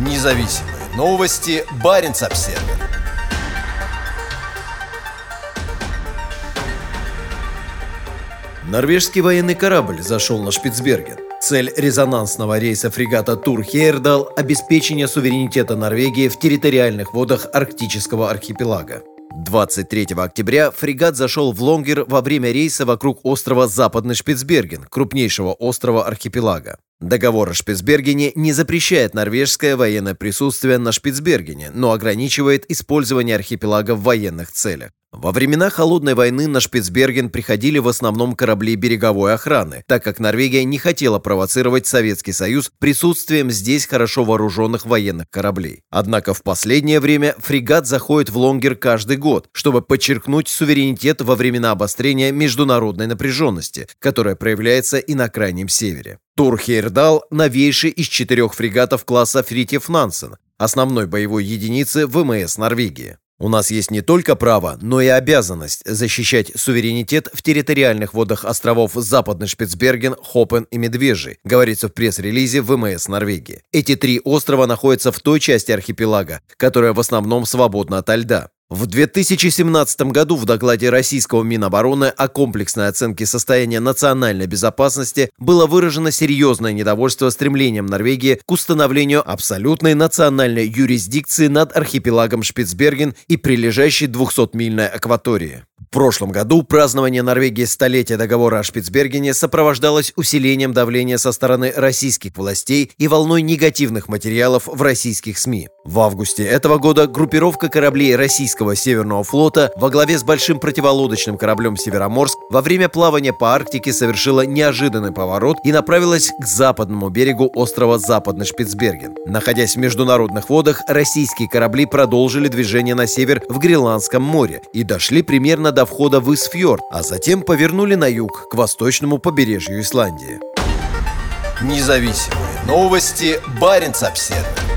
Независимые новости. Барин обсерва Норвежский военный корабль зашел на Шпицберген. Цель резонансного рейса фрегата Тур Хейердал – обеспечение суверенитета Норвегии в территориальных водах арктического архипелага. 23 октября фрегат зашел в Лонгер во время рейса вокруг острова Западный Шпицберген, крупнейшего острова архипелага. Договор о Шпицбергене не запрещает норвежское военное присутствие на Шпицбергене, но ограничивает использование архипелага в военных целях. Во времена Холодной войны на Шпицберген приходили в основном корабли береговой охраны, так как Норвегия не хотела провоцировать Советский Союз присутствием здесь хорошо вооруженных военных кораблей. Однако в последнее время фрегат заходит в Лонгер каждый год, чтобы подчеркнуть суверенитет во времена обострения международной напряженности, которая проявляется и на Крайнем Севере. Турхейрдал – новейший из четырех фрегатов класса Фритьев Нансен, основной боевой единицы ВМС Норвегии. У нас есть не только право, но и обязанность защищать суверенитет в территориальных водах островов Западный Шпицберген, Хопен и Медвежий, говорится в пресс-релизе ВМС Норвегии. Эти три острова находятся в той части архипелага, которая в основном свободна от льда. В 2017 году в докладе российского Минобороны о комплексной оценке состояния национальной безопасности было выражено серьезное недовольство стремлением Норвегии к установлению абсолютной национальной юрисдикции над архипелагом Шпицберген и прилежащей 200-мильной акватории. В прошлом году празднование Норвегии столетия договора о Шпицбергене сопровождалось усилением давления со стороны российских властей и волной негативных материалов в российских СМИ. В августе этого года группировка кораблей российского Северного флота во главе с большим противолодочным кораблем «Североморск» во время плавания по Арктике совершила неожиданный поворот и направилась к западному берегу острова Западный Шпицберген. Находясь в международных водах, российские корабли продолжили движение на север в Гренландском море и дошли примерно до входа в Исфьорд, а затем повернули на юг, к восточному побережью Исландии. Независимые новости. Барин обседный.